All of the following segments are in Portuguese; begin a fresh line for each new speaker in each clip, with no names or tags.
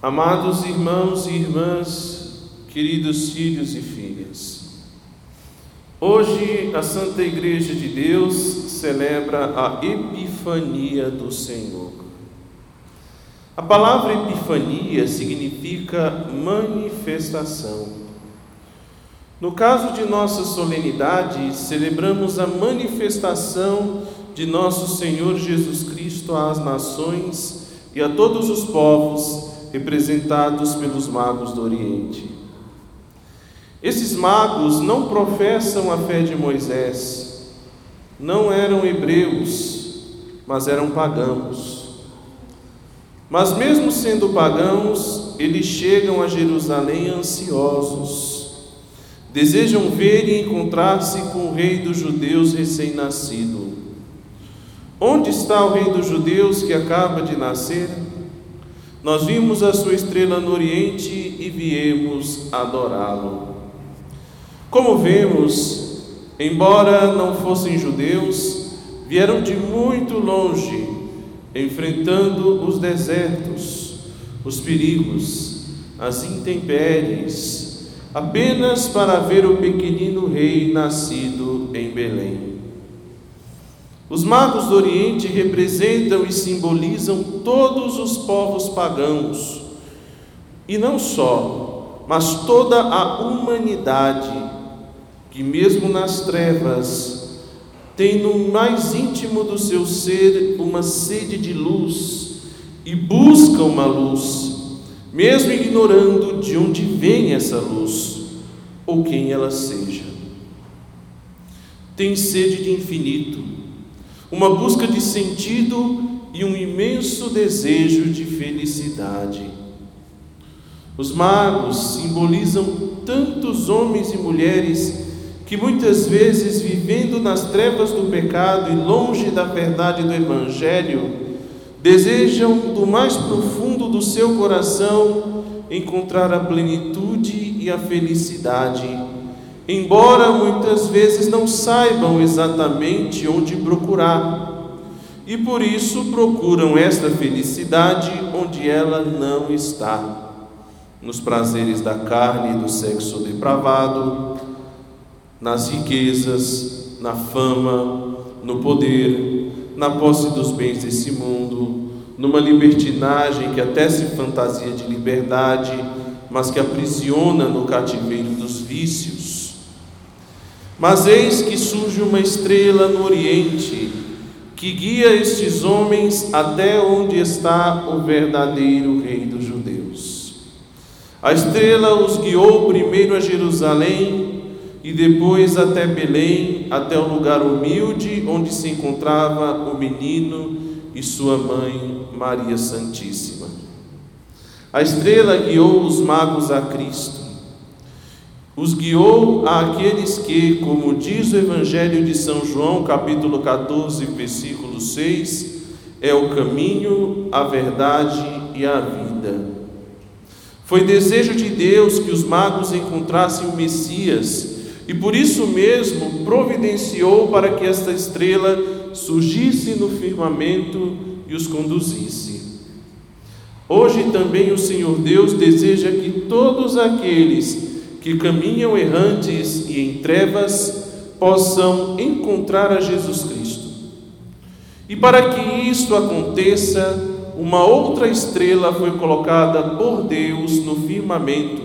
Amados irmãos e irmãs, queridos filhos e filhas, hoje a Santa Igreja de Deus celebra a Epifania do Senhor. A palavra Epifania significa manifestação. No caso de nossa solenidade, celebramos a manifestação de nosso Senhor Jesus Cristo às nações e a todos os povos representados pelos magos do Oriente. Esses magos não professam a fé de Moisés, não eram hebreus, mas eram pagãos. Mas, mesmo sendo pagãos, eles chegam a Jerusalém ansiosos, desejam ver e encontrar-se com o Rei dos Judeus recém-nascido. Onde está o Rei dos Judeus que acaba de nascer? Nós vimos a sua estrela no Oriente e viemos adorá-lo. Como vemos, embora não fossem judeus, vieram de muito longe, enfrentando os desertos, os perigos, as intempéries, apenas para ver o pequenino rei nascido em Belém. Os magos do Oriente representam e simbolizam todos os povos pagãos, e não só, mas toda a humanidade, que mesmo nas trevas, tem no mais íntimo do seu ser uma sede de luz e busca uma luz, mesmo ignorando de onde vem essa luz ou quem ela seja. Tem sede de infinito uma busca de sentido e um imenso desejo de felicidade. Os magos simbolizam tantos homens e mulheres que muitas vezes, vivendo nas trevas do pecado e longe da verdade do Evangelho, desejam do mais profundo do seu coração encontrar a plenitude e a felicidade embora muitas vezes não saibam exatamente onde procurar. E por isso procuram esta felicidade onde ela não está nos prazeres da carne e do sexo depravado, nas riquezas, na fama, no poder, na posse dos bens desse mundo, numa libertinagem que até se fantasia de liberdade, mas que aprisiona no cativeiro dos vícios mas eis que surge uma estrela no Oriente, que guia estes homens até onde está o verdadeiro Rei dos Judeus. A estrela os guiou primeiro a Jerusalém e depois até Belém, até o lugar humilde onde se encontrava o menino e sua mãe, Maria Santíssima. A estrela guiou os magos a Cristo os guiou àqueles que, como diz o Evangelho de São João, capítulo 14, versículo 6, é o caminho, a verdade e a vida. Foi desejo de Deus que os magos encontrassem o Messias e por isso mesmo providenciou para que esta estrela surgisse no firmamento e os conduzisse. Hoje também o Senhor Deus deseja que todos aqueles que caminham errantes e em trevas possam encontrar a Jesus Cristo. E para que isto aconteça, uma outra estrela foi colocada por Deus no firmamento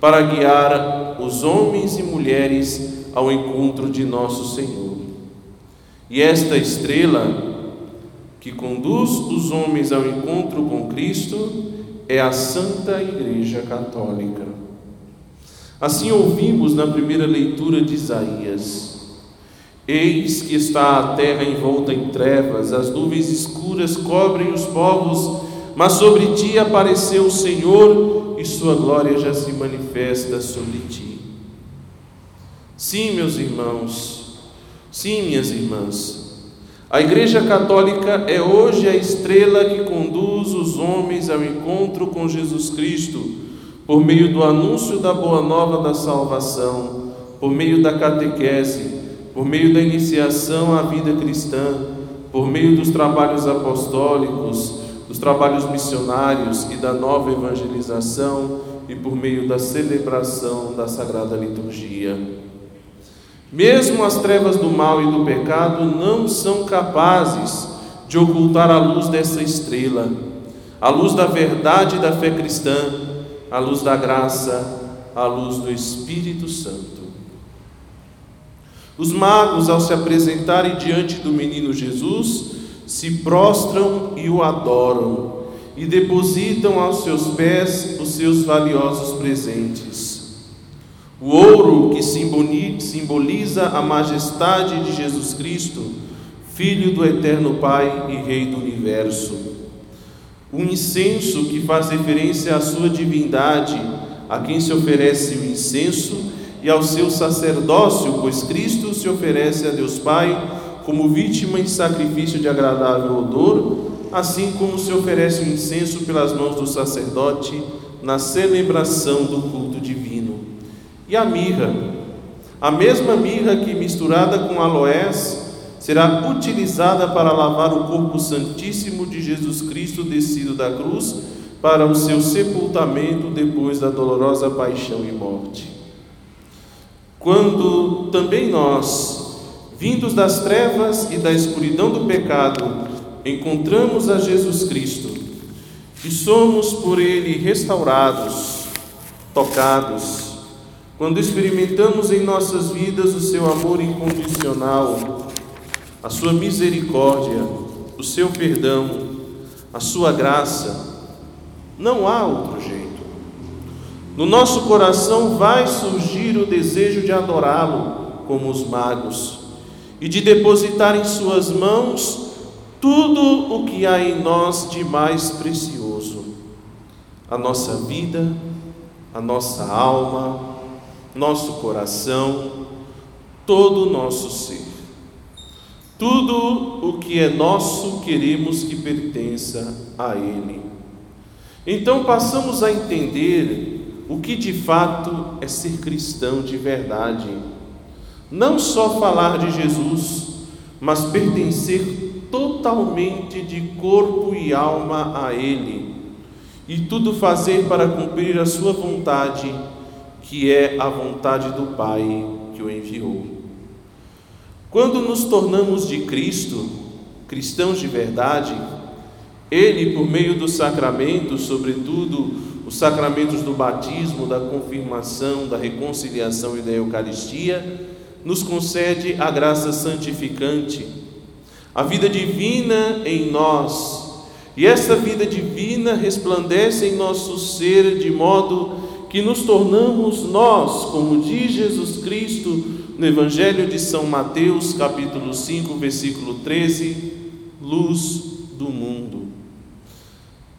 para guiar os homens e mulheres ao encontro de nosso Senhor. E esta estrela que conduz os homens ao encontro com Cristo é a Santa Igreja Católica. Assim ouvimos na primeira leitura de Isaías: Eis que está a terra envolta em trevas, as nuvens escuras cobrem os povos, mas sobre ti apareceu o Senhor e sua glória já se manifesta sobre ti. Sim, meus irmãos, sim, minhas irmãs, a Igreja Católica é hoje a estrela que conduz os homens ao encontro com Jesus Cristo por meio do anúncio da boa nova da salvação, por meio da catequese, por meio da iniciação à vida cristã, por meio dos trabalhos apostólicos, dos trabalhos missionários e da nova evangelização e por meio da celebração da Sagrada Liturgia. Mesmo as trevas do mal e do pecado não são capazes de ocultar a luz dessa estrela, a luz da verdade e da fé cristã, a luz da graça, a luz do Espírito Santo. Os magos, ao se apresentarem diante do menino Jesus, se prostram e o adoram e depositam aos seus pés os seus valiosos presentes. O ouro que simboliza a majestade de Jesus Cristo, Filho do Eterno Pai e Rei do Universo. O incenso que faz referência à sua divindade, a quem se oferece o incenso, e ao seu sacerdócio, pois Cristo se oferece a Deus Pai como vítima em sacrifício de agradável odor assim como se oferece o incenso pelas mãos do sacerdote na celebração do culto divino. E a mirra, a mesma mirra que misturada com aloés será utilizada para lavar o corpo santíssimo de Jesus Cristo descido da cruz para o seu sepultamento depois da dolorosa paixão e morte. Quando também nós, vindos das trevas e da escuridão do pecado, encontramos a Jesus Cristo e somos por Ele restaurados, tocados, quando experimentamos em nossas vidas o Seu amor incondicional, a Sua misericórdia, o Seu perdão, a Sua graça, não há outro jeito. No nosso coração vai surgir o desejo de adorá-lo, como os magos, e de depositar em Suas mãos tudo o que há em nós de mais precioso, a nossa vida, a nossa alma, nosso coração, todo o nosso ser. Tudo o que é nosso queremos que pertença a Ele. Então passamos a entender o que de fato é ser cristão de verdade. Não só falar de Jesus, mas pertencer totalmente de corpo e alma a Ele, e tudo fazer para cumprir a Sua vontade, que é a vontade do Pai que o enviou. Quando nos tornamos de Cristo, cristãos de verdade, Ele, por meio dos sacramentos, sobretudo os sacramentos do batismo, da confirmação, da reconciliação e da Eucaristia, nos concede a graça santificante a vida divina em nós. E essa vida divina resplandece em nosso ser de modo que nos tornamos nós, como diz Jesus Cristo no Evangelho de São Mateus, capítulo 5, versículo 13, luz do mundo.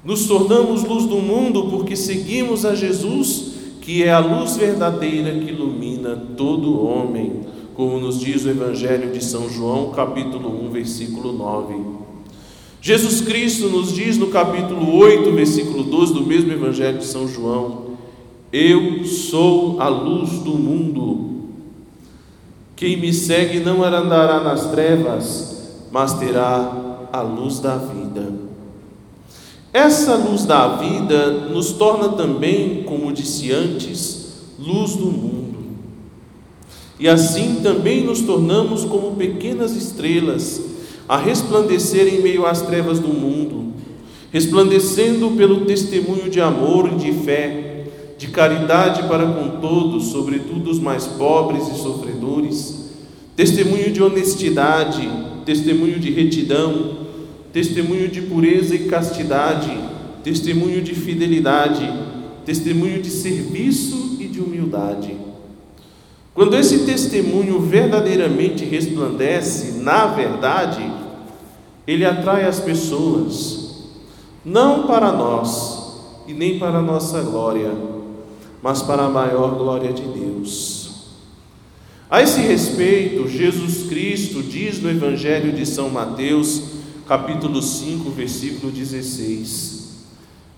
Nos tornamos luz do mundo porque seguimos a Jesus, que é a luz verdadeira que ilumina todo homem como nos diz o Evangelho de São João, capítulo 1, versículo 9. Jesus Cristo nos diz no capítulo 8, versículo 12 do mesmo Evangelho de São João: Eu sou a luz do mundo. Quem me segue não andará nas trevas, mas terá a luz da vida. Essa luz da vida nos torna também, como disse antes, luz do mundo. E assim também nos tornamos como pequenas estrelas a resplandecer em meio às trevas do mundo, resplandecendo pelo testemunho de amor e de fé, de caridade para com todos, sobretudo os mais pobres e sofredores, testemunho de honestidade, testemunho de retidão, testemunho de pureza e castidade, testemunho de fidelidade, testemunho de serviço e de humildade. Quando esse testemunho verdadeiramente resplandece na verdade, ele atrai as pessoas, não para nós e nem para a nossa glória, mas para a maior glória de Deus. A esse respeito, Jesus Cristo diz no Evangelho de São Mateus, capítulo 5, versículo 16: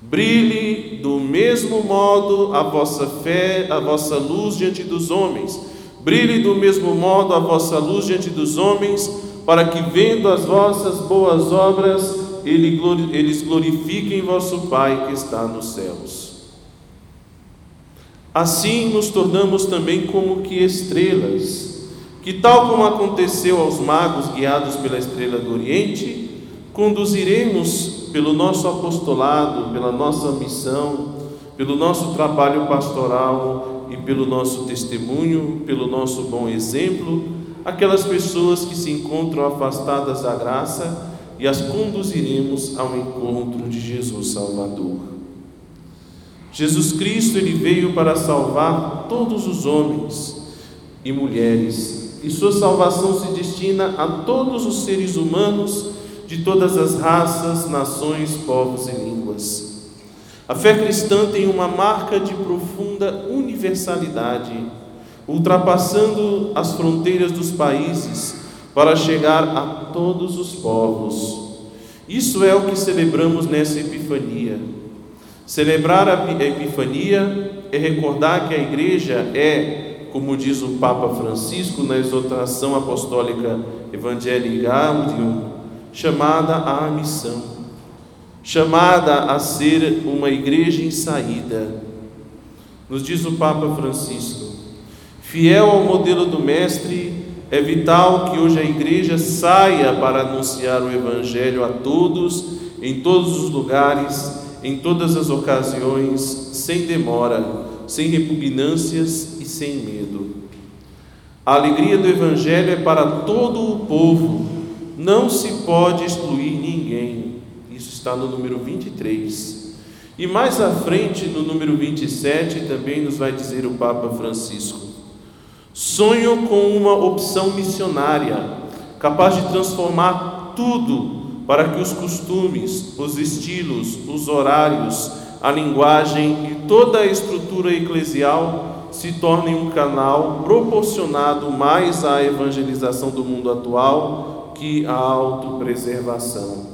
Brilhe do mesmo modo a vossa fé, a vossa luz diante dos homens Brilhe do mesmo modo a vossa luz diante dos homens, para que, vendo as vossas boas obras, eles glorifiquem vosso Pai que está nos céus. Assim nos tornamos também como que estrelas, que tal como aconteceu aos magos guiados pela estrela do Oriente, conduziremos pelo nosso apostolado, pela nossa missão, pelo nosso trabalho pastoral e pelo nosso testemunho, pelo nosso bom exemplo, aquelas pessoas que se encontram afastadas da graça e as conduziremos ao encontro de Jesus Salvador. Jesus Cristo ele veio para salvar todos os homens e mulheres, e sua salvação se destina a todos os seres humanos de todas as raças, nações, povos e línguas. A fé cristã tem uma marca de profunda universalidade, ultrapassando as fronteiras dos países para chegar a todos os povos. Isso é o que celebramos nessa Epifania. Celebrar a Epifania é recordar que a igreja é, como diz o Papa Francisco na exortação apostólica Evangelii Gaudium, chamada à missão, chamada a ser uma igreja em saída. Nos diz o Papa Francisco, fiel ao modelo do Mestre, é vital que hoje a igreja saia para anunciar o Evangelho a todos, em todos os lugares, em todas as ocasiões, sem demora, sem repugnâncias e sem medo. A alegria do Evangelho é para todo o povo, não se pode excluir ninguém. Isso está no número 23. E mais à frente, no número 27, também nos vai dizer o Papa Francisco. Sonho com uma opção missionária, capaz de transformar tudo para que os costumes, os estilos, os horários, a linguagem e toda a estrutura eclesial se tornem um canal proporcionado mais à evangelização do mundo atual que à autopreservação.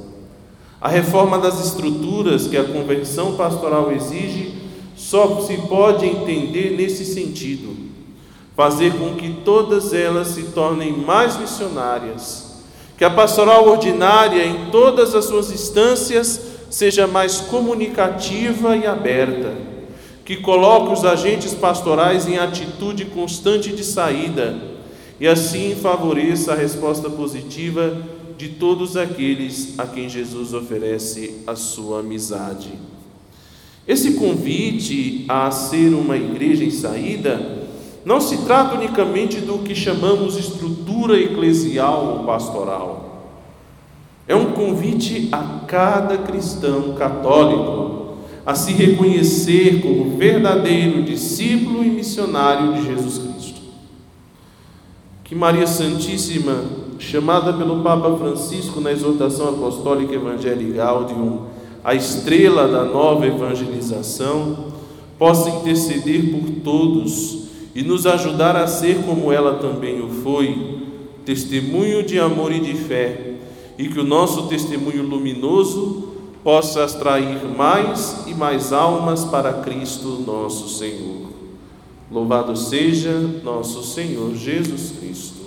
A reforma das estruturas que a conversão pastoral exige só se pode entender nesse sentido fazer com que todas elas se tornem mais missionárias, que a pastoral ordinária, em todas as suas instâncias, seja mais comunicativa e aberta, que coloque os agentes pastorais em atitude constante de saída e assim favoreça a resposta positiva de todos aqueles a quem Jesus oferece a sua amizade. Esse convite a ser uma igreja em saída não se trata unicamente do que chamamos estrutura eclesial ou pastoral. É um convite a cada cristão católico a se reconhecer como verdadeiro discípulo e missionário de Jesus Cristo. Que Maria Santíssima, chamada pelo Papa Francisco na exortação apostólica Evangelii Gaudium, a estrela da nova evangelização, possa interceder por todos e nos ajudar a ser como ela também o foi, testemunho de amor e de fé, e que o nosso testemunho luminoso possa atrair mais e mais almas para Cristo nosso Senhor. Louvado seja nosso Senhor Jesus Cristo.